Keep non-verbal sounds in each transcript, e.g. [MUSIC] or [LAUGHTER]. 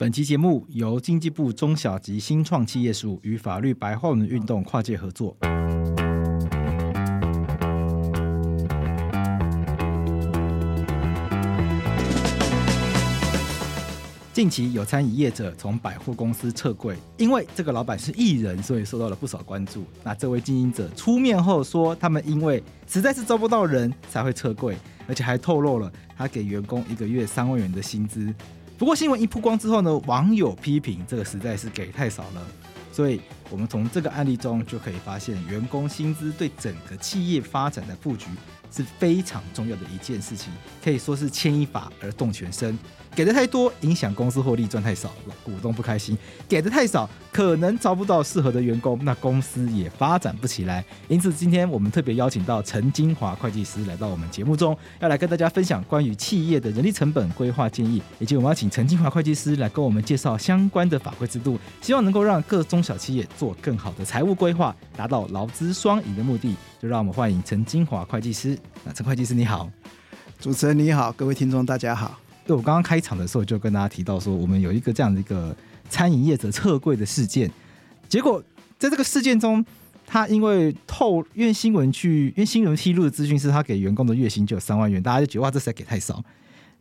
本期节目由经济部中小及新创企业署与法律白话文运动跨界合作。近期有餐饮业者从百货公司撤柜，因为这个老板是艺人，所以受到了不少关注。那这位经营者出面后说，他们因为实在是招不到人才会撤柜，而且还透露了他给员工一个月三万元的薪资。不过新闻一曝光之后呢，网友批评这个实在是给太少了。所以我们从这个案例中就可以发现，员工薪资对整个企业发展的布局是非常重要的一件事情，可以说是牵一发而动全身。给的太多，影响公司获利；赚太少，股东不开心；给的太少，可能招不到适合的员工，那公司也发展不起来。因此，今天我们特别邀请到陈金华会计师来到我们节目中，要来跟大家分享关于企业的人力成本规划建议，以及我们要请陈金华会计师来跟我们介绍相关的法规制度，希望能够让各中小企业做更好的财务规划，达到劳资双赢的目的。就让我们欢迎陈金华会计师。那陈会计师你好，主持人你好，各位听众大家好。对，我刚刚开场的时候就跟大家提到说，我们有一个这样的一个餐饮业者撤柜的事件，结果在这个事件中，他因为透，因为新闻去，因为新闻披露的资讯是他给员工的月薪就有三万元，大家就觉得哇，这实在给太少。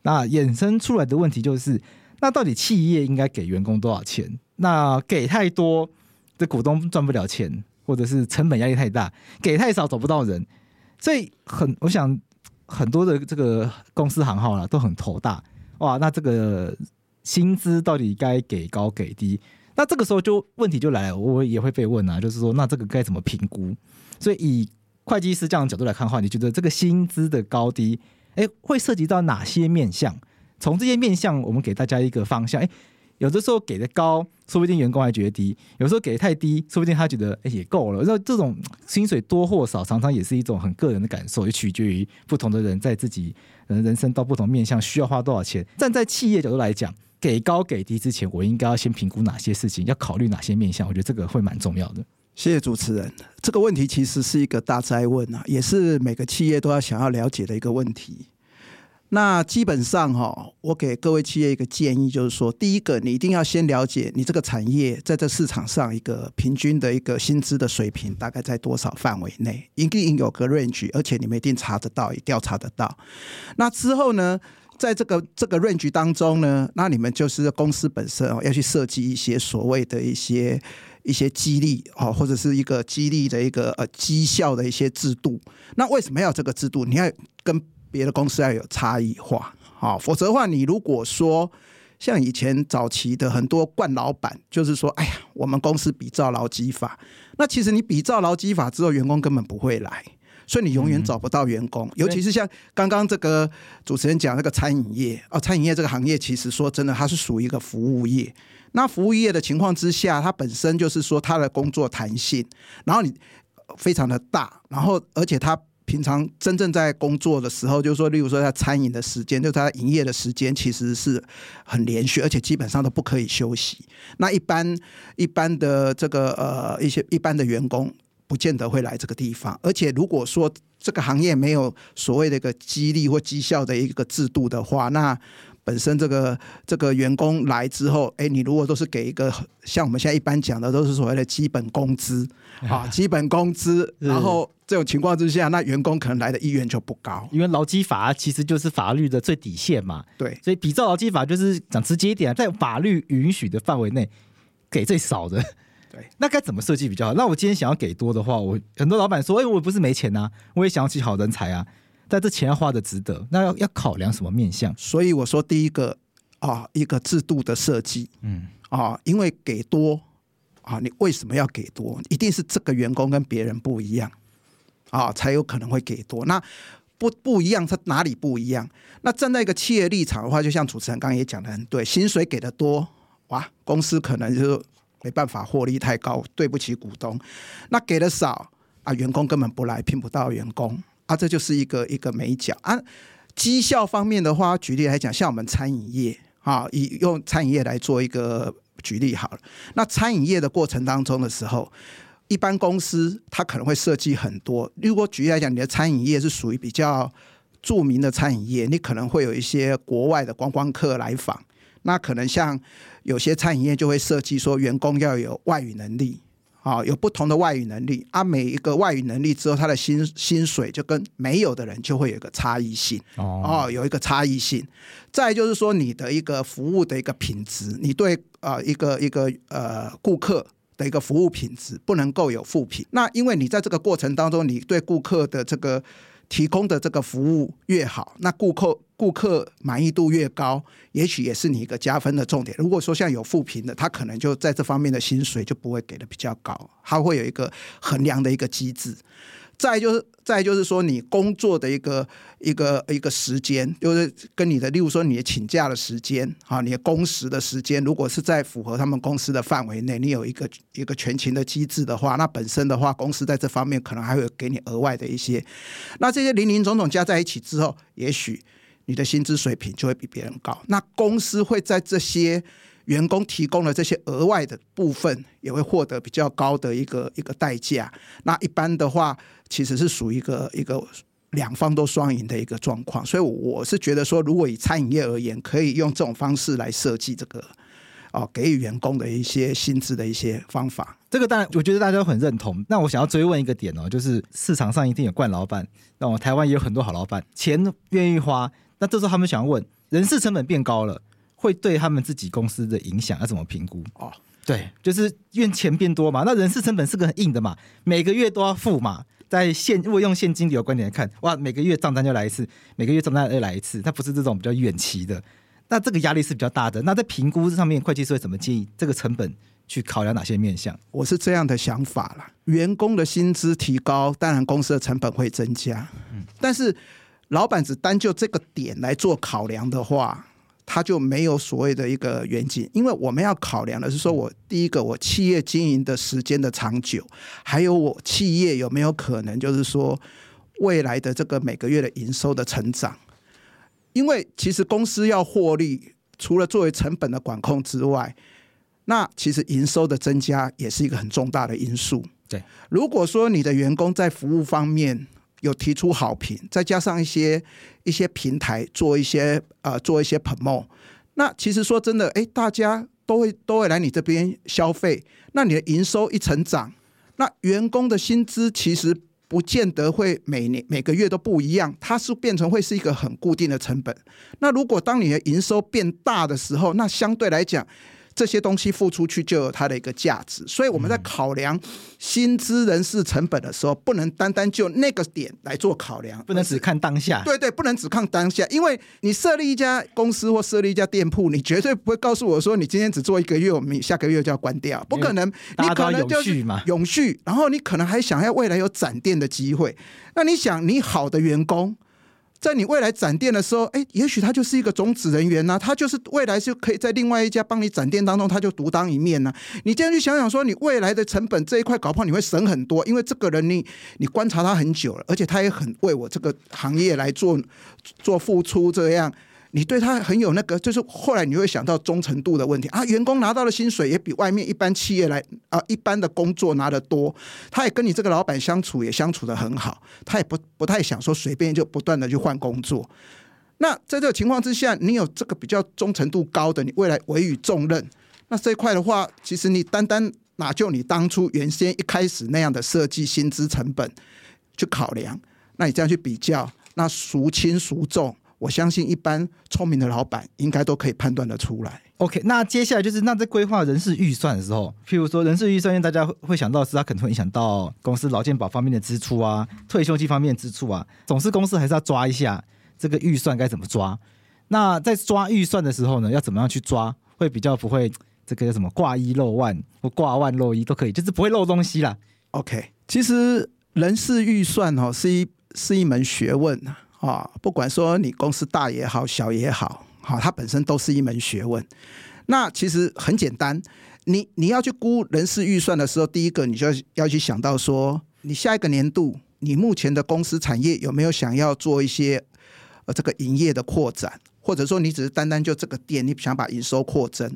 那衍生出来的问题就是，那到底企业应该给员工多少钱？那给太多，这股东赚不了钱，或者是成本压力太大；给太少，找不到人。所以很，我想。很多的这个公司行号啦，都很头大哇，那这个薪资到底该给高给低？那这个时候就问题就来了，我也会被问啊，就是说那这个该怎么评估？所以以会计师这样的角度来看的话，你觉得这个薪资的高低，哎，会涉及到哪些面向？从这些面向，我们给大家一个方向，哎。有的时候给的高，说不定员工还觉得低；有时候给的太低，说不定他觉得哎也够了。那这种薪水多或少，常常也是一种很个人的感受，也取决于不同的人在自己人生到不同面向需要花多少钱。站在企业角度来讲，给高给低之前，我应该要先评估哪些事情，要考虑哪些面向？我觉得这个会蛮重要的。谢谢主持人，这个问题其实是一个大哉问啊，也是每个企业都要想要了解的一个问题。那基本上哈，我给各位企业一个建议，就是说，第一个，你一定要先了解你这个产业在这市场上一个平均的一个薪资的水平大概在多少范围内，一定有个 range，而且你们一定查得到，也调查得到。那之后呢，在这个这个 range 当中呢，那你们就是公司本身哦，要去设计一些所谓的一些一些激励哦，或者是一个激励的一个呃绩效的一些制度。那为什么要这个制度？你要跟别的公司要有差异化，好，否则的话，你如果说像以前早期的很多惯老板，就是说，哎呀，我们公司比照劳基法，那其实你比照劳基法之后，员工根本不会来，所以你永远找不到员工。嗯、尤其是像刚刚这个主持人讲那个餐饮业哦，餐饮业这个行业，其实说真的，它是属于一个服务业。那服务业的情况之下，它本身就是说它的工作弹性，然后你非常的大，然后而且它。平常真正在工作的时候，就是说，例如说他餐饮的时间，就是他营业的时间，其实是很连续，而且基本上都不可以休息。那一般一般的这个呃一些一般的员工，不见得会来这个地方。而且如果说这个行业没有所谓的一个激励或绩效的一个制度的话，那本身这个这个员工来之后，哎，你如果都是给一个像我们现在一般讲的，都是所谓的基本工资 [LAUGHS] 啊，基本工资，然后这种情况之下，那员工可能来的意愿就不高，因为劳基法其实就是法律的最底线嘛。对，所以比照劳基法就是讲直接一点，在法律允许的范围内给最少的。对，[LAUGHS] 那该怎么设计比较好？那我今天想要给多的话，我很多老板说，哎，我不是没钱啊，我也想要请好人才啊。但这钱要花的值得，那要要考量什么面向？所以我说第一个啊，一个制度的设计，嗯啊，因为给多啊，你为什么要给多？一定是这个员工跟别人不一样啊，才有可能会给多。那不不一样，它哪里不一样？那站在一个企业立场的话，就像主持人刚刚也讲的很对，薪水给的多，哇，公司可能就没办法获利太高，对不起股东。那给的少啊，员工根本不来，聘不到员工。啊，这就是一个一个美角啊。绩效方面的话，举例来讲，像我们餐饮业啊，以用餐饮业来做一个举例好了。那餐饮业的过程当中的时候，一般公司它可能会设计很多。如果举例来讲，你的餐饮业是属于比较著名的餐饮业，你可能会有一些国外的观光客来访，那可能像有些餐饮业就会设计说，员工要有外语能力，啊，有不同的外语能力啊，每一个外语能力之后，他的薪薪水就跟没有的人就会有一个差异性哦，有一个差异性。再就是说，你的一个服务的一个品质，你对啊一个一个呃顾客的一个服务品质不能够有负评。那因为你在这个过程当中，你对顾客的这个。提供的这个服务越好，那顾客顾客满意度越高，也许也是你一个加分的重点。如果说像有负评的，他可能就在这方面的薪水就不会给的比较高，他会有一个衡量的一个机制。再就是，再就是说，你工作的一个一个一个时间，就是跟你的，例如说你的请假的时间啊，你的工时的时间，如果是在符合他们公司的范围内，你有一个一个全勤的机制的话，那本身的话，公司在这方面可能还会给你额外的一些，那这些林林总总加在一起之后，也许你的薪资水平就会比别人高。那公司会在这些。员工提供了这些额外的部分，也会获得比较高的一个一个代价。那一般的话，其实是属于一个一个两方都双赢的一个状况。所以我是觉得说，如果以餐饮业而言，可以用这种方式来设计这个哦，给予员工的一些薪资的一些方法。这个当然，我觉得大家都很认同。那我想要追问一个点哦，就是市场上一定有惯老板，那我台湾也有很多好老板，钱愿意花，那这时候他们想要问，人事成本变高了。会对他们自己公司的影响要怎么评估？哦，对，就是因为钱变多嘛，那人事成本是个很硬的嘛，每个月都要付嘛。在现如果用现金流观点来看，哇，每个月账单就来一次，每个月账单又来一次，它不是这种比较远期的，那这个压力是比较大的。那在评估上面，会计师会怎么建议这个成本去考量哪些面向？我是这样的想法啦，员工的薪资提高，当然公司的成本会增加，嗯，但是老板只单就这个点来做考量的话。他就没有所谓的一个远景，因为我们要考量的是说，我第一个，我企业经营的时间的长久，还有我企业有没有可能就是说未来的这个每个月的营收的成长。因为其实公司要获利，除了作为成本的管控之外，那其实营收的增加也是一个很重大的因素。对，如果说你的员工在服务方面，有提出好评，再加上一些一些平台做一些呃做一些 promo，那其实说真的，哎，大家都会都会来你这边消费，那你的营收一成长，那员工的薪资其实不见得会每年每个月都不一样，它是变成会是一个很固定的成本。那如果当你的营收变大的时候，那相对来讲。这些东西付出去就有它的一个价值，所以我们在考量薪资人事成本的时候，不能单单就那个点来做考量，不能只看当下。对对，不能只看当下，因为你设立一家公司或设立一家店铺，你绝对不会告诉我说你今天只做一个月，我们下个月就要关掉，不可能。你可能就是永续嘛，永续，然后你可能还想要未来有展店的机会。那你想，你好的员工。在你未来展店的时候，哎，也许他就是一个种子人员呐、他就是未来就可以在另外一家帮你展店当中，他就独当一面呐、你这样去想想说，你未来的成本这一块搞不好你会省很多，因为这个人你你观察他很久了，而且他也很为我这个行业来做做付出，这样。你对他很有那个，就是后来你会想到忠诚度的问题啊。员工拿到的薪水也比外面一般企业来啊，一般的工作拿得多。他也跟你这个老板相处也相处的很好，他也不不太想说随便就不断的去换工作。那在这个情况之下，你有这个比较忠诚度高的，你未来委以重任，那这一块的话，其实你单单哪就你当初原先一开始那样的设计薪资成本去考量，那你这样去比较，那孰轻孰重？我相信一般聪明的老板应该都可以判断得出来。OK，那接下来就是那在规划人事预算的时候，譬如说人事预算，大家会想到是它可能会影响到公司劳健保方面的支出啊，退休金方面的支出啊，总是公司还是要抓一下这个预算该怎么抓。那在抓预算的时候呢，要怎么样去抓，会比较不会这个叫什么挂一漏万或挂万漏一都可以，就是不会漏东西啦。OK，其实人事预算哦是一是一门学问啊，啊不管说你公司大也好，小也好，好，它本身都是一门学问。那其实很简单，你你要去估人事预算的时候，第一个你就要要去想到说，你下一个年度你目前的公司产业有没有想要做一些呃这个营业的扩展，或者说你只是单单就这个店，你想把营收扩增。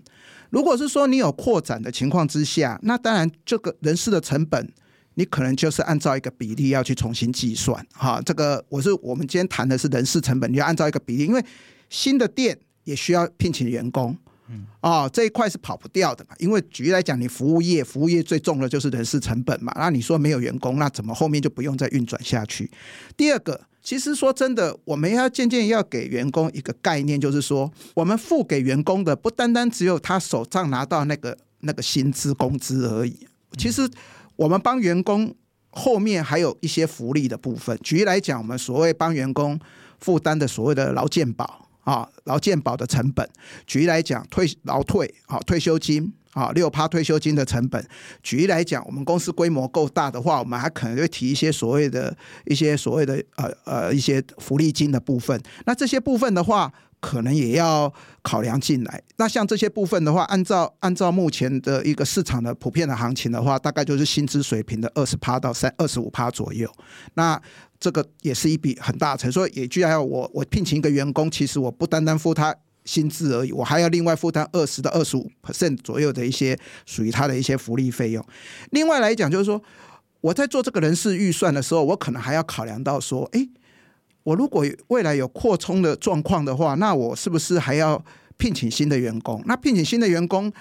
如果是说你有扩展的情况之下，那当然这个人事的成本。你可能就是按照一个比例要去重新计算，哈，这个我是我们今天谈的是人事成本，你要按照一个比例，因为新的店也需要聘请员工，嗯，哦，这一块是跑不掉的嘛。因为举例来讲，你服务业，服务业最重的就是人事成本嘛。那你说没有员工，那怎么后面就不用再运转下去？第二个，其实说真的，我们要渐渐要给员工一个概念，就是说，我们付给员工的不单单只有他手上拿到那个那个薪资工资而已。其实我们帮员工后面还有一些福利的部分。举例来讲，我们所谓帮员工负担的所谓的劳健保。啊，劳健保的成本，举例来讲，退劳退啊，退休金啊，六趴退休金的成本。举例来讲，我们公司规模够大的话，我们还可能会提一些所谓的一些所谓的呃呃一些福利金的部分。那这些部分的话，可能也要考量进来。那像这些部分的话，按照按照目前的一个市场的普遍的行情的话，大概就是薪资水平的二十趴到三二十五趴左右。那这个也是一笔很大成，所以也居然要我我聘请一个员工，其实我不单单付他薪资而已，我还要另外负担二十到二十五 percent 左右的一些属于他的一些福利费用。另外来讲，就是说我在做这个人事预算的时候，我可能还要考量到说，哎，我如果未来有扩充的状况的话，那我是不是还要聘请新的员工？那聘请新的员工，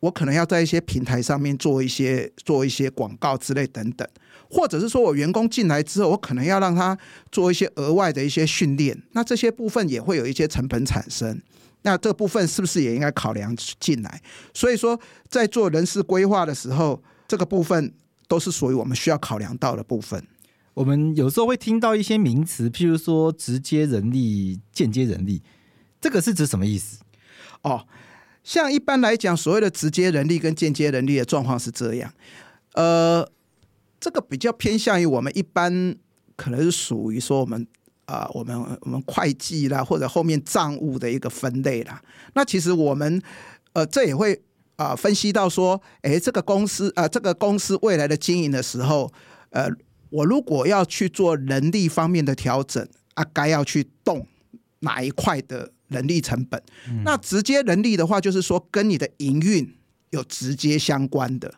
我可能要在一些平台上面做一些做一些广告之类等等。或者是说我员工进来之后，我可能要让他做一些额外的一些训练，那这些部分也会有一些成本产生。那这部分是不是也应该考量进来？所以说，在做人事规划的时候，这个部分都是属于我们需要考量到的部分。我们有时候会听到一些名词，譬如说直接人力、间接人力，这个是指什么意思？哦，像一般来讲，所谓的直接人力跟间接人力的状况是这样，呃。这个比较偏向于我们一般，可能是属于说我们啊、我们我们会计啦，或者后面账务的一个分类啦。那其实我们呃，这也会啊、分析到说，哎，这个公司啊、呃，这个公司未来的经营的时候，呃，我如果要去做人力方面的调整啊，该要去动哪一块的人力成本？嗯、那直接人力的话，就是说跟你的营运有直接相关的。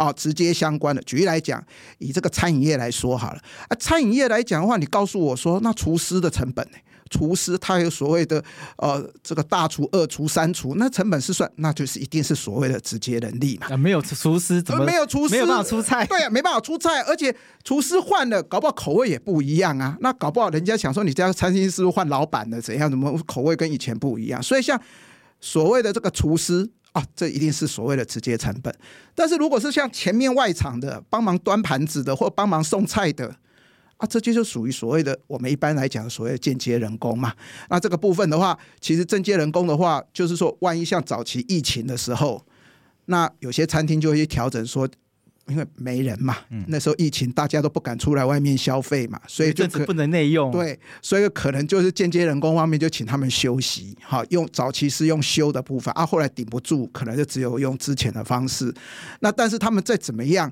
哦，直接相关的，举例来讲，以这个餐饮业来说好了啊，餐饮业来讲的话，你告诉我说，那厨师的成本呢？厨师他有所谓的呃，这个大厨、二厨、三厨，那成本是算，那就是一定是所谓的直接人力嘛。啊，没有厨师怎么没有厨师没有办法出菜？对啊，没办法出菜，而且厨师换了，搞不好口味也不一样啊。那搞不好人家想说，你家餐厅是不是换老板了？怎样？怎么口味跟以前不一样？所以像所谓的这个厨师。啊，这一定是所谓的直接成本。但是如果是像前面外场的帮忙端盘子的或帮忙送菜的，啊，这就是属于所谓的我们一般来讲所谓的间接人工嘛。那这个部分的话，其实间接人工的话，就是说，万一像早期疫情的时候，那有些餐厅就会去调整说。因为没人嘛，那时候疫情，大家都不敢出来外面消费嘛，所以就不能内用。对，所以可能就是间接人工方面就请他们休息，好，用早期是用休的部分啊，后来顶不住，可能就只有用之前的方式。那但是他们再怎么样，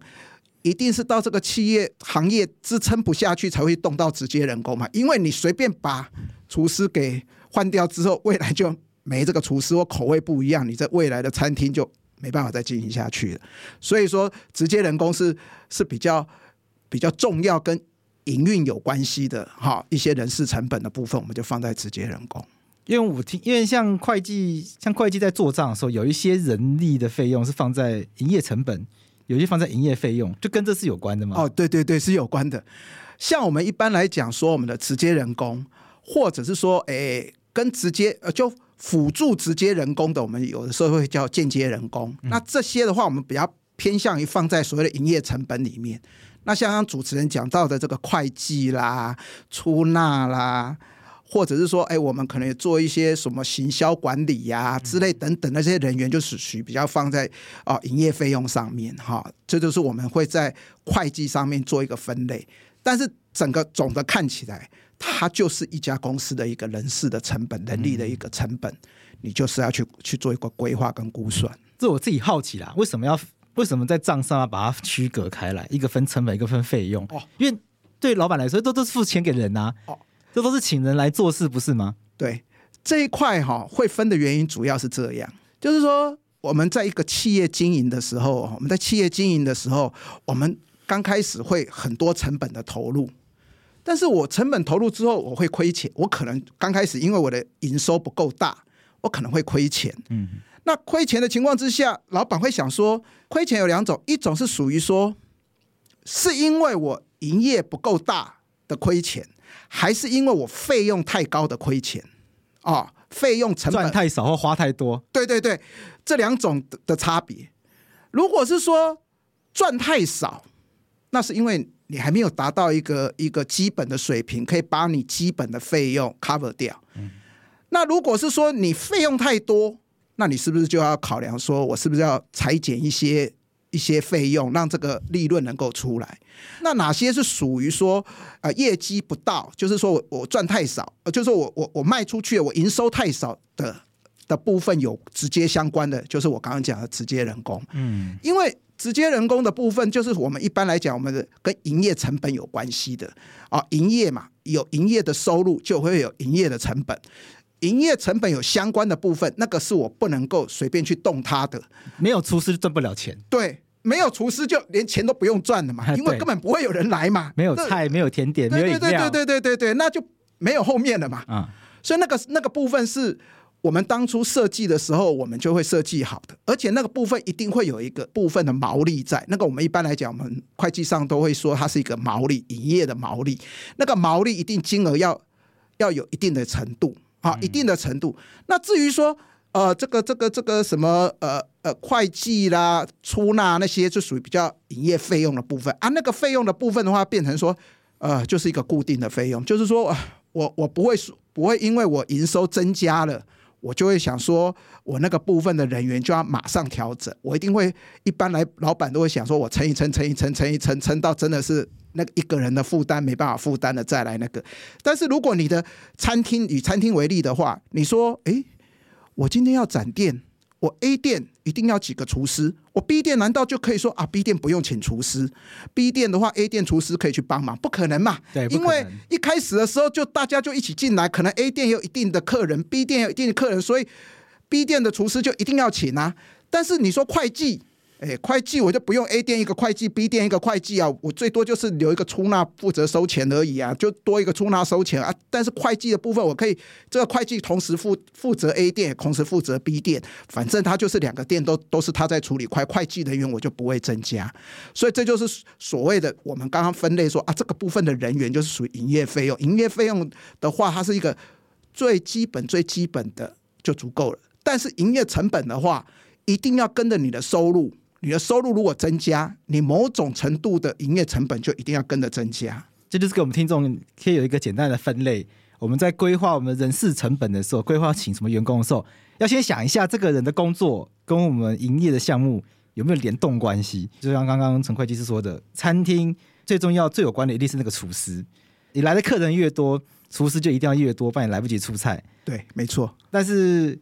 一定是到这个企业行业支撑不下去才会动到直接人工嘛。因为你随便把厨师给换掉之后，未来就没这个厨师或口味不一样，你在未来的餐厅就。没办法再进行下去了，所以说直接人工是是比较比较重要跟营运有关系的哈，一些人事成本的部分，我们就放在直接人工。因为我听，因为像会计，像会计在做账的时候，有一些人力的费用是放在营业成本，有一些放在营业费用，就跟这是有关的吗？哦，对对对，是有关的。像我们一般来讲说，我们的直接人工，或者是说，诶，跟直接呃就。辅助直接人工的，我们有的时候会叫间接人工。那这些的话，我们比较偏向于放在所谓的营业成本里面。那像刚主持人讲到的这个会计啦、出纳啦，或者是说，哎，我们可能也做一些什么行销管理呀之类等等那些人员，就是属于比较放在啊营业费用上面哈。这就是我们会在会计上面做一个分类。但是整个总的看起来。它就是一家公司的一个人事的成本、人力的一个成本，你就是要去去做一个规划跟估算。这我自己好奇啦，为什么要为什么在账上要把它区隔开来，一个分成本，一个分费用？哦，因为对老板来说，都都是付钱给人呐。哦，这都是请人来做事，不是吗？对，这一块哈会分的原因主要是这样，就是说我们在一个企业经营的时候，我们在企业经营的时候，我们刚开始会很多成本的投入。但是我成本投入之后，我会亏钱。我可能刚开始因为我的营收不够大，我可能会亏钱。嗯，那亏钱的情况之下，老板会想说，亏钱有两种，一种是属于说，是因为我营业不够大的亏钱，还是因为我费用太高的亏钱啊？哦，费用成本赚太少或花太多？对对对，这两种的差别。如果是说赚太少，那是因为你还没有达到一个一个基本的水平，可以把你基本的费用 cover 掉。嗯。那如果是说你费用太多，那你是不是就要考量说，我是不是要裁减一些一些费用，让这个利润能够出来？那哪些是属于说呃业绩不到，就是说我我赚太少，呃就是说我我我卖出去我营收太少的的部分有直接相关的，就是我刚刚讲的直接人工。嗯，因为直接人工的部分，就是我们一般来讲，我们的跟营业成本有关系的啊，营业嘛，有营业的收入就会有营业的成本。营业成本有相关的部分，那个是我不能够随便去动它的。没有厨师赚不了钱。对，没有厨师就连钱都不用赚了嘛，因为根本不会有人来嘛。没有菜，没有甜点，没有。对对对对对对对，那就没有后面了嘛。啊，所以那个那个部分是我们当初设计的时候，我们就会设计好的，而且那个部分一定会有一个部分的毛利在。那个我们一般来讲，我们会计上都会说它是一个毛利，营业的毛利。那个毛利一定金额要要有一定的程度。啊，一定的程度。那至于说，呃，这个、这个、这个什么，呃呃，会计啦、出纳那些，就属于比较营业费用的部分啊。那个费用的部分的话，变成说，呃，就是一个固定的费用，就是说，我我不会不会因为我营收增加了，我就会想说我那个部分的人员就要马上调整。我一定会，一般来老板都会想说，我乘一乘，乘一乘，乘一乘，乘到真的是。那一个人的负担没办法负担了，再来那个。但是如果你的餐厅以餐厅为例的话，你说，诶，我今天要展店，我 A 店一定要几个厨师，我 B 店难道就可以说啊，B 店不用请厨师，B 店的话 A 店厨师可以去帮忙？不可能嘛？对，因为一开始的时候就大家就一起进来，可能 A 店有一定的客人，B 店有一定的客人，所以 B 店的厨师就一定要请啊。但是你说会计。哎，会计我就不用 A 店一个会计，B 店一个会计啊，我最多就是留一个出纳负责收钱而已啊，就多一个出纳收钱啊。但是会计的部分，我可以这个会计同时负负责 A 店，同时负责 B 店，反正他就是两个店都都是他在处理，会会计人员我就不会增加。所以这就是所谓的我们刚刚分类说啊，这个部分的人员就是属于营业费用，营业费用的话，它是一个最基本最基本的就足够了。但是营业成本的话，一定要跟着你的收入。你的收入如果增加，你某种程度的营业成本就一定要跟着增加。这就是给我们听众可以有一个简单的分类。我们在规划我们人事成本的时候，规划请什么员工的时候，要先想一下这个人的工作跟我们营业的项目有没有联动关系。就像刚刚陈会计师说的，餐厅最重要、最有关的一定是那个厨师。你来的客人越多，厨师就一定要越多，不然你来不及出菜。对，没错。但是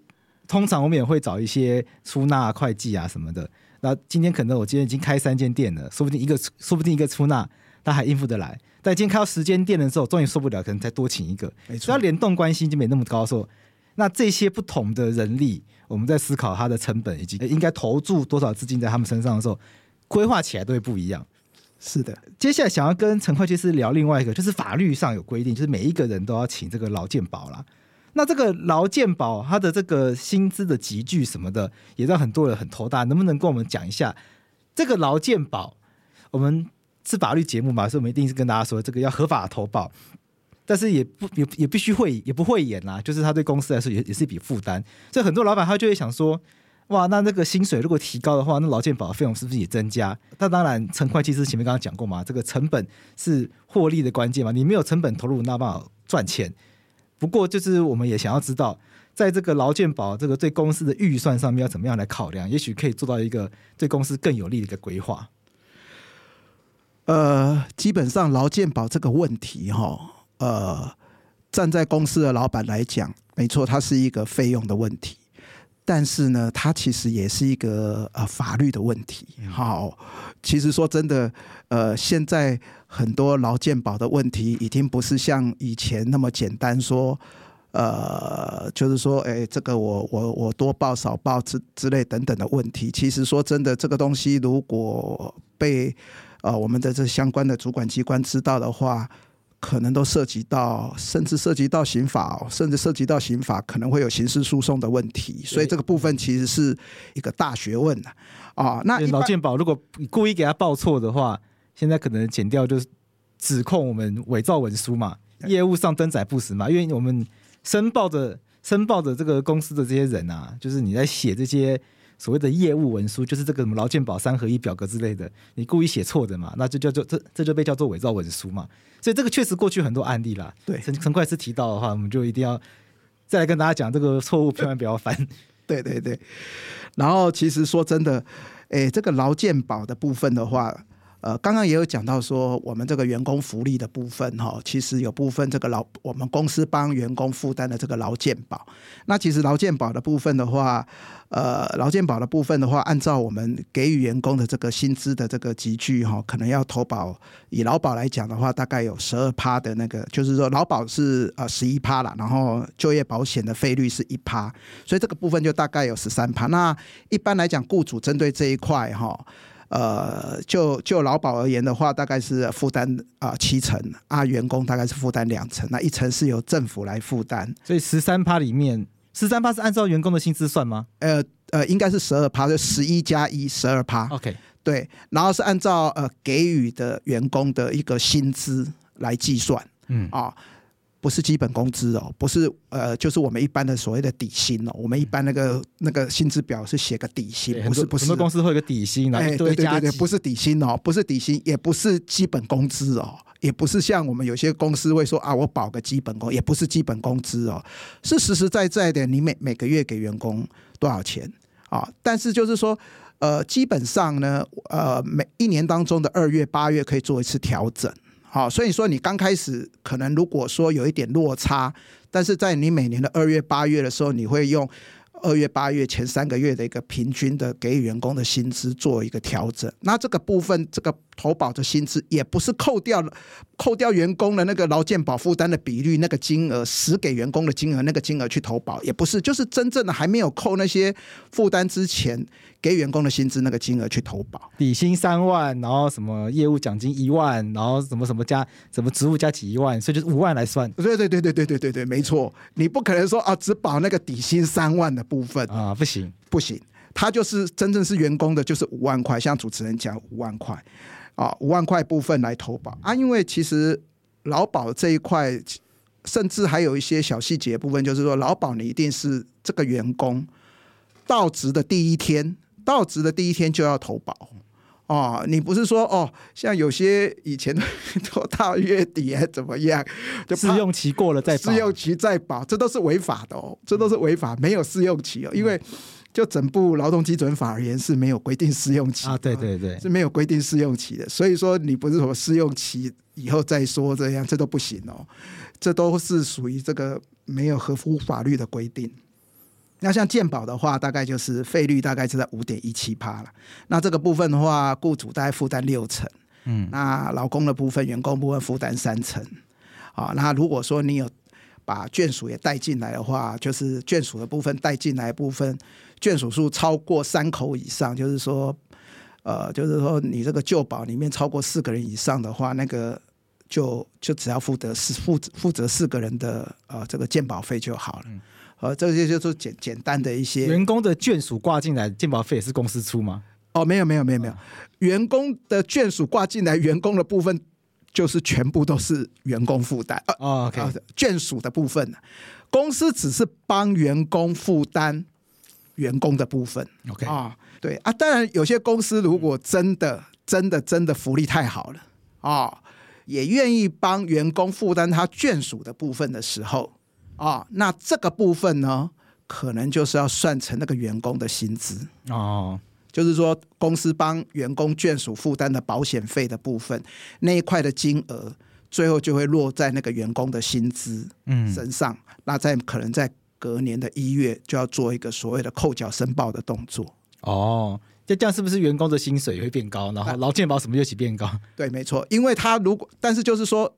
通常我们也会找一些出纳、会计啊什么的。那今天可能我今天已经开三间店了，说不定一个说不定一个出纳他还应付得来，但今天开到十间店的时候，终于受不了，可能再多请一个，所以联动关系就没那么高。说那这些不同的人力，我们在思考它的成本以及应该投注多少资金在他们身上的时候，规划起来都会不一样。是的，接下来想要跟陈会计师聊另外一个，就是法律上有规定，就是每一个人都要请这个劳健保啦。那这个劳健保，它的这个薪资的集聚什么的，也让很多人很头大。能不能跟我们讲一下这个劳健保？我们是法律节目嘛，所以我们一定是跟大家说，这个要合法投保，但是也不也也必须会也不会演啦，就是他对公司来说也也是一笔负担。所以很多老板他就会想说，哇，那那个薪水如果提高的话，那劳健保的费用是不是也增加？那当然，陈会计师前面刚刚讲过嘛，这个成本是获利的关键嘛，你没有成本投入，那办法赚钱。不过，就是我们也想要知道，在这个劳健保这个对公司的预算上面要怎么样来考量，也许可以做到一个对公司更有利的一个规划。呃，基本上劳健保这个问题，哈，呃，站在公司的老板来讲，没错，它是一个费用的问题。但是呢，它其实也是一个呃法律的问题。好，其实说真的，呃，现在很多劳健保的问题已经不是像以前那么简单说，呃，就是说，哎，这个我我我多报少报之之类等等的问题。其实说真的，这个东西如果被呃我们的这相关的主管机关知道的话，可能都涉及到，甚至涉及到刑法，哦，甚至涉及到刑法，可能会有刑事诉讼的问题。所以这个部分其实是一个大学问啊。啊，那老健保如果故意给他报错的话，现在可能减掉就是指控我们伪造文书嘛，业务上登载不实嘛，因为我们申报的申报的这个公司的这些人啊，就是你在写这些。所谓的业务文书，就是这个什么劳健保三合一表格之类的，你故意写错的嘛，那就叫做这这就被叫做伪造文书嘛。所以这个确实过去很多案例啦。对，陈陈会计师提到的话，我们就一定要再来跟大家讲这个错误，千万不要犯。[LAUGHS] 对对对。然后其实说真的，诶，这个劳健保的部分的话。呃，刚刚也有讲到说，我们这个员工福利的部分哈，其实有部分这个劳我们公司帮员工负担的这个劳健保。那其实劳健保的部分的话，呃，劳健保的部分的话，按照我们给予员工的这个薪资的这个集聚哈，可能要投保。以劳保来讲的话，大概有十二趴的那个，就是说劳保是呃十一趴啦，然后就业保险的费率是一趴，所以这个部分就大概有十三趴。那一般来讲，雇主针对这一块哈。呃，就就劳保而言的话，大概是负担啊七成啊，员工大概是负担两成，那一成是由政府来负担。所以十三趴里面，十三趴是按照员工的薪资算吗？呃呃，应该是十二趴，就十一加一，十二趴。OK，对，然后是按照呃给予的员工的一个薪资来计算。嗯啊。不是基本工资哦，不是呃，就是我们一般的所谓的底薪哦。我们一般那个那个薪资表是写个底薪，不是不是。很多公司会有个底薪，哎，对对对对，不是底薪哦，不是底薪，也不是基本工资哦，也不是像我们有些公司会说啊，我保个基本工，也不是基本工资哦，是实实在在的，你每每个月给员工多少钱啊？但是就是说，呃，基本上呢，呃，每一年当中的二月、八月可以做一次调整。好，所以说你刚开始可能如果说有一点落差，但是在你每年的二月、八月的时候，你会用二月、八月前三个月的一个平均的给予员工的薪资做一个调整。那这个部分，这个投保的薪资也不是扣掉了，扣掉员工的那个劳健保负担的比率那个金额，实给员工的金额那个金额去投保，也不是，就是真正的还没有扣那些负担之前。给员工的薪资那个金额去投保，底薪三万，然后什么业务奖金一万，然后什么什么加什么职务加几万，所以就是五万来算。对对对对对对对对，没错。你不可能说啊，只保那个底薪三万的部分啊，不行不行。他就是真正是员工的，就是五万块，像主持人讲五万块啊，五万块部分来投保啊。因为其实劳保这一块，甚至还有一些小细节部分，就是说劳保你一定是这个员工到职的第一天。到职的第一天就要投保哦，你不是说哦，像有些以前都到月底还怎么样，就试用期过了再保，试用期再保，这都是违法的哦，这都是违法，没有试用期哦，因为就整部劳动基准法而言是没有规定试用期啊，对对对，是没有规定试用期的，所以说你不是说试用期以后再说这样，这都不行哦，这都是属于这个没有合乎法律的规定。那像健保的话，大概就是费率大概是在五点一七趴了。那这个部分的话，雇主大概负担六成，嗯，那劳工的部分、员工部分负担三成。啊，那如果说你有把眷属也带进来的话，就是眷属的部分带进来的部分，眷属数超过三口以上，就是说，呃，就是说你这个旧保里面超过四个人以上的话，那个就就只要负责四负负责四个人的呃这个鉴保费就好了。嗯呃，这些就是简简单的一些员工的眷属挂进来，健保费也是公司出吗？哦，没有没有没有没有，员工的眷属挂进来，员工的部分就是全部都是员工负担。哦，OK，眷属的部分，公司只是帮员工负担员工的部分。OK 啊，对啊，当然有些公司如果真的真的真的福利太好了啊，也愿意帮员工负担他眷属的部分的时候。啊、哦，那这个部分呢，可能就是要算成那个员工的薪资哦，就是说公司帮员工眷属负担的保险费的部分那一块的金额，最后就会落在那个员工的薪资嗯身上。嗯、那在可能在隔年的一月就要做一个所谓的扣缴申报的动作。哦，就这样是不是员工的薪水也会变高？然后劳健保什么又起变高？对，没错，因为他如果但是就是说。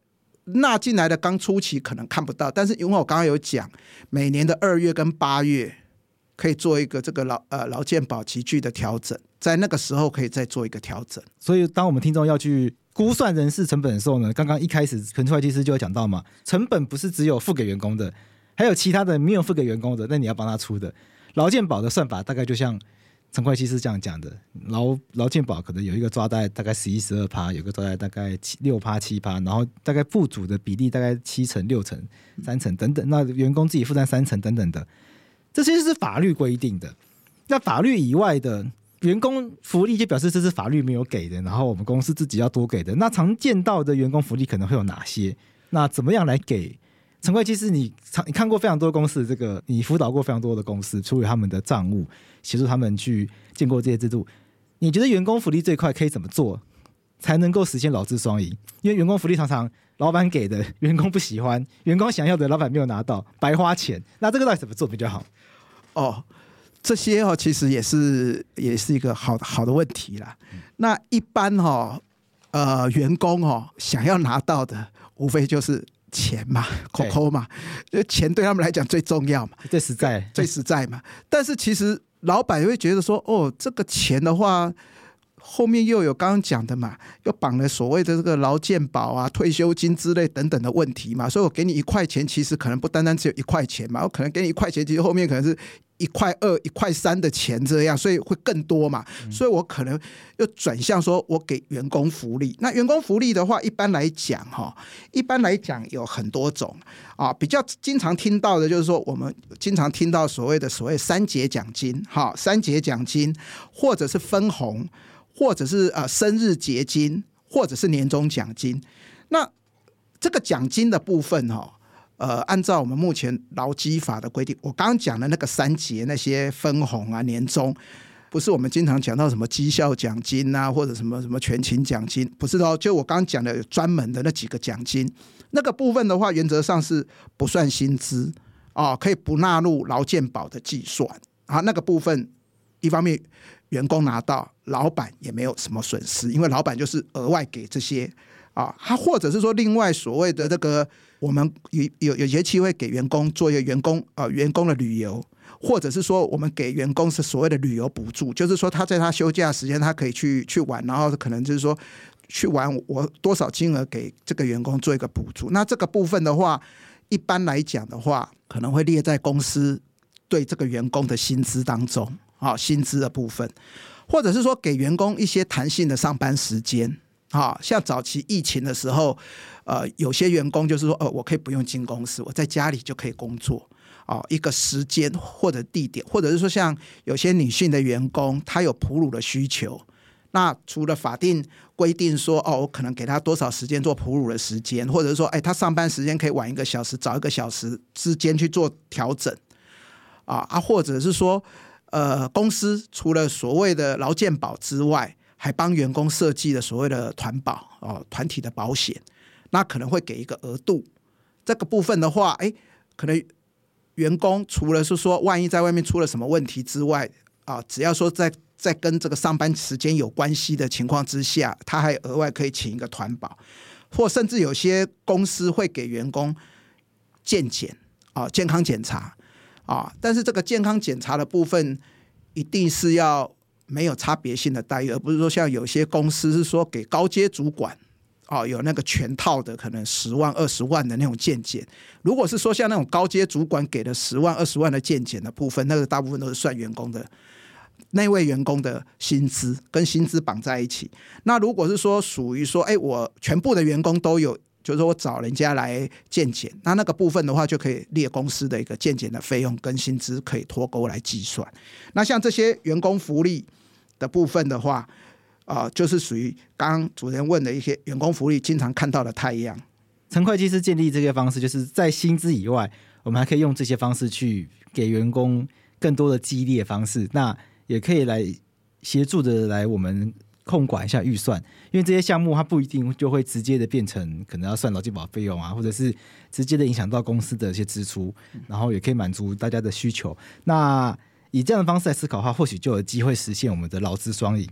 纳进来的刚初期可能看不到，但是因为我刚刚有讲，每年的二月跟八月可以做一个这个劳呃劳健保集聚的调整，在那个时候可以再做一个调整。所以当我们听众要去估算人事成本的时候呢，刚刚一开始陈会计师就有讲到嘛，成本不是只有付给员工的，还有其他的没有付给员工的，那你要帮他出的。劳健保的算法大概就像陈会计师这样讲的，劳劳健保可能有一个抓在大概十一十二趴，有个抓在大概七六趴七趴，然后大概雇主的比例大概七成六成三成等等，那员工自己负担三成等等的，这些是法律规定的。那法律以外的员工福利就表示这是法律没有给的，然后我们公司自己要多给的。那常见到的员工福利可能会有哪些？那怎么样来给？陈会计师，你常你看过非常多公司，这个你辅导过非常多的公司，处理他们的账务，协助他们去建构这些制度。你觉得员工福利这一块可以怎么做，才能够实现劳资双赢？因为员工福利常常老板给的，员工不喜欢；员工想要的，老板没有拿到，白花钱。那这个到底怎么做比较好？哦，这些哦，其实也是也是一个好好的问题啦。嗯、那一般哈、哦，呃，员工哦，想要拿到的，无非就是。钱嘛，口口嘛，对钱对他们来讲最重要嘛，最实在，最实在嘛。但是其实老板也会觉得说，哦，这个钱的话，后面又有刚刚讲的嘛，又绑了所谓的这个劳健保啊、退休金之类等等的问题嘛。所以我给你一块钱，其实可能不单单只有一块钱嘛，我可能给你一块钱，其实后面可能是。一块二、一块三的钱这样，所以会更多嘛。所以我可能又转向说，我给员工福利。那员工福利的话，一般来讲哈，一般来讲有很多种啊。比较经常听到的就是说，我们经常听到所谓的所谓三节奖金，哈，三节奖金，或者是分红，或者是呃生日结金，或者是年终奖金。那这个奖金的部分哈。呃，按照我们目前劳基法的规定，我刚刚讲的那个三节那些分红啊、年终，不是我们经常讲到什么绩效奖金啊，或者什么什么全勤奖金，不是哦。就我刚刚讲的有专门的那几个奖金，那个部分的话，原则上是不算薪资啊，可以不纳入劳健保的计算啊。那个部分，一方面员工拿到，老板也没有什么损失，因为老板就是额外给这些啊，他或者是说另外所谓的这个。我们有有有些企业会给员工做一个员工啊、员工的旅游，或者是说我们给员工是所谓的旅游补助，就是说他在他休假时间他可以去去玩，然后可能就是说去玩我多少金额给这个员工做一个补助。那这个部分的话，一般来讲的话，可能会列在公司对这个员工的薪资当中啊，薪资的部分，或者是说给员工一些弹性的上班时间。啊，像早期疫情的时候，呃，有些员工就是说，呃，我可以不用进公司，我在家里就可以工作，哦，一个时间或者地点，或者是说，像有些女性的员工，她有哺乳的需求，那除了法定规定说，哦，我可能给她多少时间做哺乳的时间，或者是说，哎，她上班时间可以晚一个小时，早一个小时之间去做调整，啊啊，或者是说，呃，公司除了所谓的劳健保之外，还帮员工设计了所谓的团保哦，团体的保险，那可能会给一个额度。这个部分的话，哎，可能员工除了是说万一在外面出了什么问题之外啊，只要说在在跟这个上班时间有关系的情况之下，他还额外可以请一个团保，或甚至有些公司会给员工健检啊，健康检查啊，但是这个健康检查的部分一定是要。没有差别性的待遇，而不是说像有些公司是说给高阶主管哦，有那个全套的可能十万二十万的那种健检。如果是说像那种高阶主管给的十万二十万的健检的部分，那个大部分都是算员工的那位员工的薪资，跟薪资绑在一起。那如果是说属于说，哎，我全部的员工都有。就是说我找人家来健检，那那个部分的话，就可以列公司的一个健检的费用跟薪资可以脱钩来计算。那像这些员工福利的部分的话，啊、呃，就是属于刚刚主人问的一些员工福利，经常看到的太阳。陈会计师建立这个方式，就是在薪资以外，我们还可以用这些方式去给员工更多的激励的方式，那也可以来协助的来我们。控管一下预算，因为这些项目它不一定就会直接的变成可能要算劳健保费用啊，或者是直接的影响到公司的一些支出，然后也可以满足大家的需求。那以这样的方式来思考的话，或许就有机会实现我们的劳资双赢。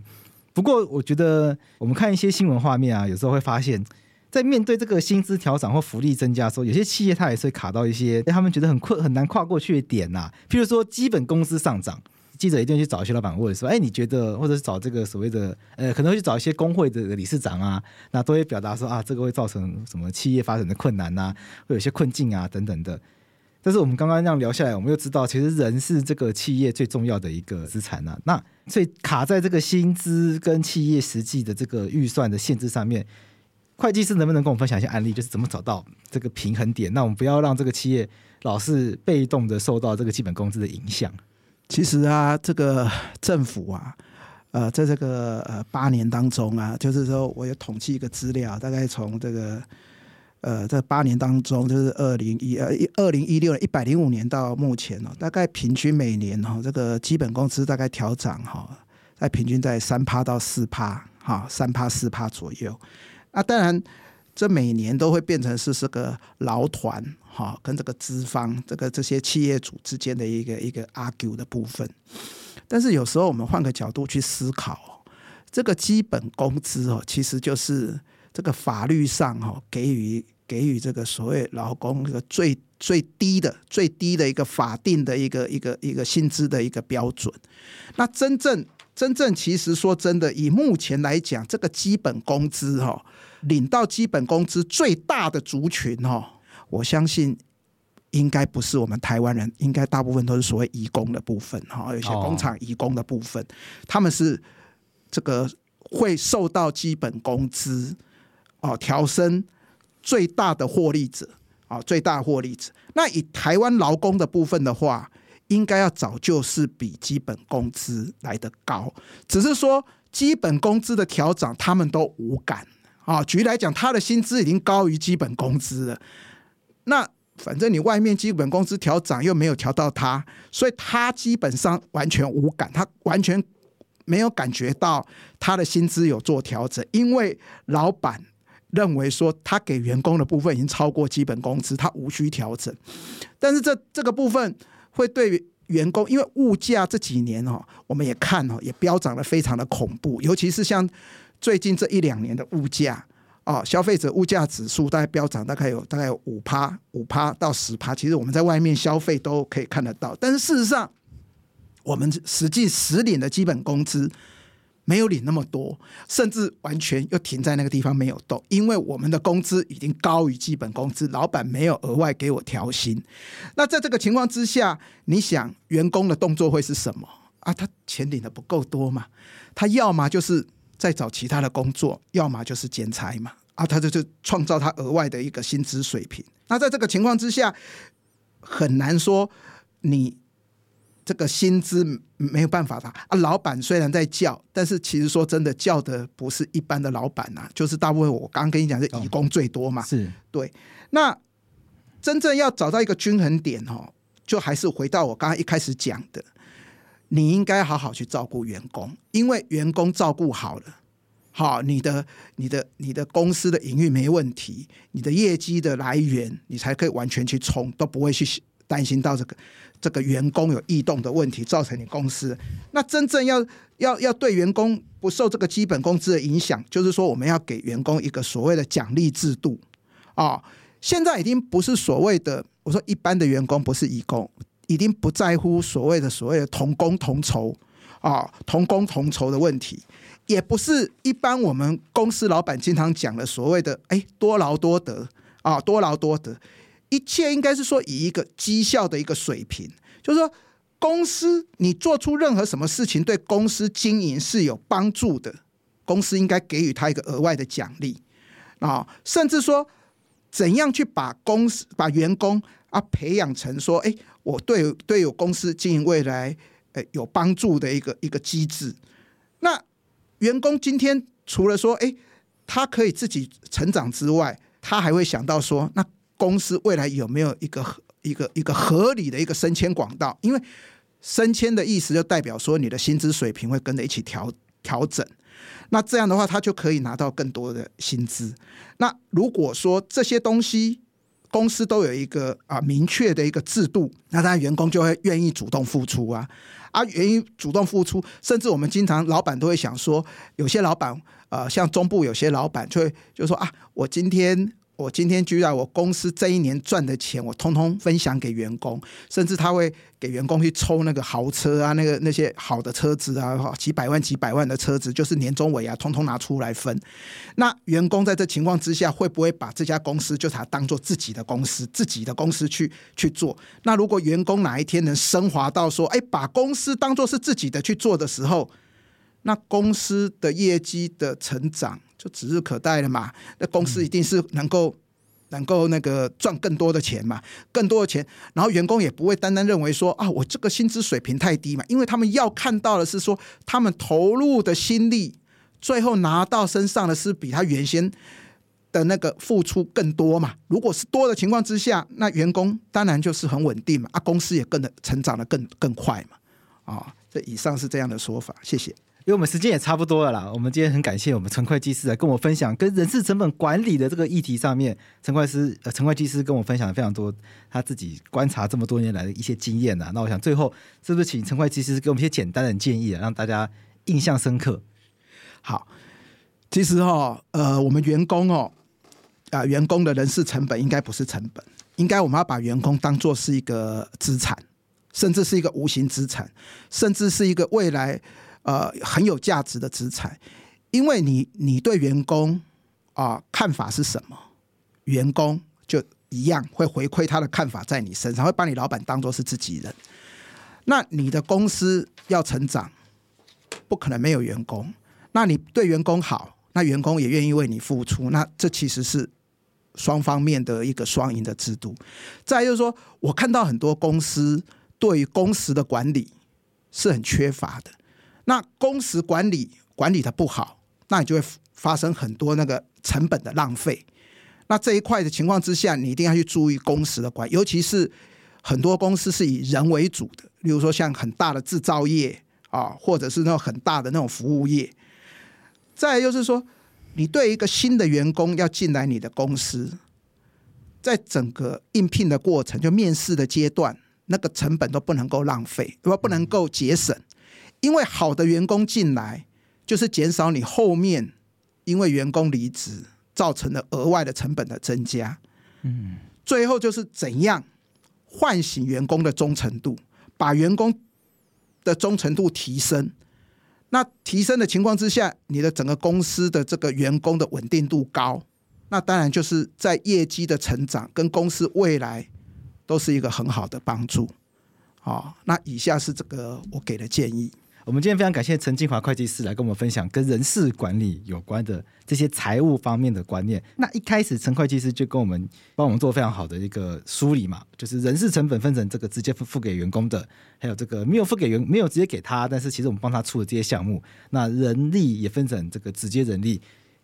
不过，我觉得我们看一些新闻画面啊，有时候会发现，在面对这个薪资调整或福利增加的时候，有些企业它也是会卡到一些他们觉得很困很难跨过去的点呐、啊。譬如说，基本工资上涨。记者一定去找一些老板问说，哎，你觉得，或者是找这个所谓的，呃，可能会去找一些工会的理事长啊，那都会表达说啊，这个会造成什么企业发展的困难呐，会有些困境啊等等的。但是我们刚刚这样聊下来，我们又知道，其实人是这个企业最重要的一个资产呐。那所以卡在这个薪资跟企业实际的这个预算的限制上面，会计师能不能跟我们分享一些案例，就是怎么找到这个平衡点？那我们不要让这个企业老是被动的受到这个基本工资的影响。其实啊，这个政府啊，呃，在这个呃八年当中啊，就是说我有统计一个资料，大概从这个呃这八年当中，就是二零一呃二零一六年一百零五年到目前哦，大概平均每年哈，这个基本工资大概调涨哈，在平均在三趴到四趴哈，三趴四趴左右。啊，当然。这每年都会变成是这个劳团哈，跟这个资方这个这些企业主之间的一个一个 argue 的部分。但是有时候我们换个角度去思考，这个基本工资哦，其实就是这个法律上哈给予给予这个所谓劳工一个最最低的最低的一个法定的一个一个一个薪资的一个标准。那真正真正其实说真的，以目前来讲，这个基本工资哈。领到基本工资最大的族群哦，我相信应该不是我们台湾人，应该大部分都是所谓移工的部分哈，有些工厂移工的部分，他们是这个会受到基本工资哦调升最大的获利者啊，最大获利者。那以台湾劳工的部分的话，应该要早就是比基本工资来得高，只是说基本工资的调涨，他们都无感。啊，举例来讲，他的薪资已经高于基本工资了。那反正你外面基本工资调涨又没有调到他，所以他基本上完全无感，他完全没有感觉到他的薪资有做调整，因为老板认为说他给员工的部分已经超过基本工资，他无需调整。但是这这个部分会对员工，因为物价这几年哦，我们也看哦，也飙涨得非常的恐怖，尤其是像。最近这一两年的物价啊，消费者物价指数大概飙涨，大概有大概有五趴五趴到十趴。其实我们在外面消费都可以看得到，但是事实上，我们实际实领的基本工资没有领那么多，甚至完全又停在那个地方没有动，因为我们的工资已经高于基本工资，老板没有额外给我调薪。那在这个情况之下，你想员工的动作会是什么啊？他钱领的不够多嘛？他要么就是。在找其他的工作，要么就是兼差嘛，啊，他就就创造他额外的一个薪资水平。那在这个情况之下，很难说你这个薪资没有办法的啊。老板虽然在叫，但是其实说真的，叫的不是一般的老板呐，就是大部分我刚刚跟你讲是移工最多嘛，是对。那真正要找到一个均衡点哦，就还是回到我刚刚一开始讲的。你应该好好去照顾员工，因为员工照顾好了，好，你的、你的、你的公司的营运没问题，你的业绩的来源，你才可以完全去冲，都不会去担心到这个这个员工有异动的问题，造成你公司。那真正要要要对员工不受这个基本工资的影响，就是说我们要给员工一个所谓的奖励制度啊。现在已经不是所谓的，我说一般的员工不是义工。已经不在乎所谓的所谓的同工同酬啊，同工同酬的问题，也不是一般我们公司老板经常讲的所谓的哎多劳多得啊，多劳多得，一切应该是说以一个绩效的一个水平，就是说公司你做出任何什么事情对公司经营是有帮助的，公司应该给予他一个额外的奖励啊，甚至说怎样去把公司把员工啊培养成说哎。我对对有公司经营未来，诶有帮助的一个一个机制。那员工今天除了说，诶他可以自己成长之外，他还会想到说，那公司未来有没有一个一个一个合理的一个升迁广道？因为升迁的意思就代表说，你的薪资水平会跟着一起调调整。那这样的话，他就可以拿到更多的薪资。那如果说这些东西，公司都有一个啊明确的一个制度，那当然员工就会愿意主动付出啊，啊愿意主动付出，甚至我们经常老板都会想说，有些老板呃像中部有些老板就会就说啊，我今天我今天居然我公司这一年赚的钱，我通通分享给员工，甚至他会给员工去抽那个豪车啊，那个那些好的车子啊，几百万几百万的车子，就是年终尾啊，通通拿出来分。那员工在这情况之下，会不会把这家公司就他当做自己的公司，自己的公司去去做？那如果员工哪一天能升华到说，哎，把公司当做是自己的去做的时候，那公司的业绩的成长。就指日可待了嘛？那公司一定是能够能够那个赚更多的钱嘛，更多的钱，然后员工也不会单单认为说啊，我这个薪资水平太低嘛，因为他们要看到的是说，他们投入的心力，最后拿到身上的是比他原先的那个付出更多嘛。如果是多的情况之下，那员工当然就是很稳定嘛，啊，公司也更的成长的更更快嘛。啊，这以上是这样的说法，谢谢。因为我们时间也差不多了啦，我们今天很感谢我们陈会计师来跟我分享跟人事成本管理的这个议题上面，陈会师呃陈会计师跟我分享了非常多他自己观察这么多年来的一些经验呐。那我想最后是不是请陈会计师给我们一些简单的建议啊，让大家印象深刻？好，其实哦，呃，我们员工哦，啊、员工的人事成本应该不是成本，应该我们要把员工当做是一个资产，甚至是一个无形资产，甚至是一个未来。呃，很有价值的资产，因为你你对员工啊、看法是什么，员工就一样会回馈他的看法在你身上，会把你老板当做是自己人。那你的公司要成长，不可能没有员工。那你对员工好，那员工也愿意为你付出，那这其实是双方面的一个双赢的制度。再就是说，我看到很多公司对于工时的管理是很缺乏的。那工时管理管理的不好，那你就会发生很多那个成本的浪费。那这一块的情况之下，你一定要去注意工时的管，尤其是很多公司是以人为主的，例如说像很大的制造业啊，或者是那种很大的那种服务业。再就是说，你对一个新的员工要进来你的公司，在整个应聘的过程，就面试的阶段，那个成本都不能够浪费，不不能够节省。因为好的员工进来，就是减少你后面因为员工离职造成的额外的成本的增加。嗯，最后就是怎样唤醒员工的忠诚度，把员工的忠诚度提升。那提升的情况之下，你的整个公司的这个员工的稳定度高，那当然就是在业绩的成长跟公司未来都是一个很好的帮助。好，那以下是这个我给的建议。我们今天非常感谢陈金华会计师来跟我们分享跟人事管理有关的这些财务方面的观念。那一开始陈会计师就跟我们帮我们做非常好的一个梳理嘛，就是人事成本分成这个直接付付给员工的，还有这个没有付给员没有直接给他，但是其实我们帮他出的这些项目。那人力也分成这个直接人力，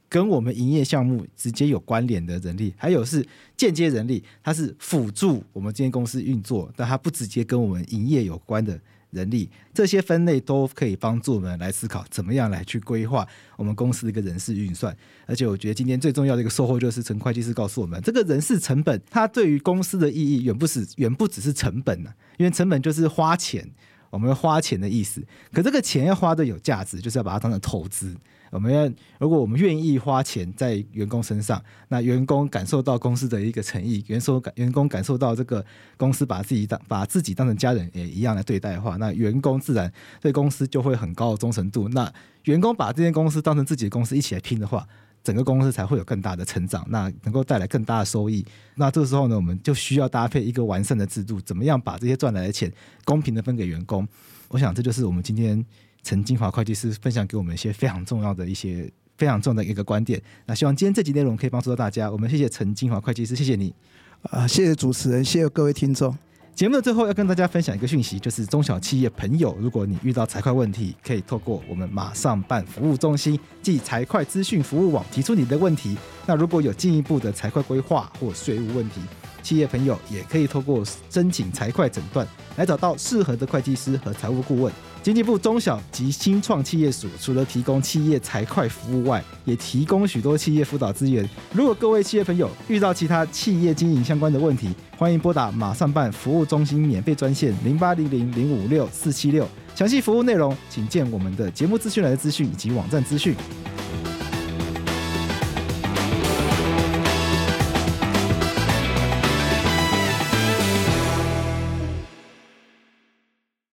跟我们营业项目直接有关联的人力，还有是间接人力，它是辅助我们这间公司运作，但它不直接跟我们营业有关的。人力这些分类都可以帮助我们来思考怎么样来去规划我们公司的一个人事运算，而且我觉得今天最重要的一个收获就是陈会计师告诉我们，这个人事成本它对于公司的意义远不止远不只是成本呢、因为成本就是花钱，我们花钱的意思，可这个钱要花的有价值，就是要把它当成投资。我们要，如果我们愿意花钱在员工身上，那员工感受到公司的一个诚意，员工感员工感受到这个公司把自己当把自己当成家人也一样来对待的话，那员工自然对公司就会很高的忠诚度。那员工把这间公司当成自己的公司一起来拼的话，整个公司才会有更大的成长，那能够带来更大的收益。那这时候呢，我们就需要搭配一个完善的制度，怎么样把这些赚来的钱公平的分给员工？我想这就是我们今天。陈金华会计师分享给我们一些非常重要的一些非常重要的一个观点。那希望今天这集内容可以帮助到大家。我们谢谢陈金华会计师，谢谢你。啊，谢谢主持人，谢谢各位听众。节目的最后要跟大家分享一个讯息，就是中小企业朋友，如果你遇到财会问题，可以透过我们马上办服务中心即财会资讯服务网提出你的问题。那如果有进一步的财会规划或税务问题，企业朋友也可以透过申请财会诊断来找到适合的会计师和财务顾问。经济部中小及新创企业署除了提供企业财会服务外，也提供许多企业辅导资源。如果各位企业朋友遇到其他企业经营相关的问题，欢迎拨打马上办服务中心免费专线零八零零零五六四七六。详细服务内容，请见我们的节目资讯栏的资讯以及网站资讯。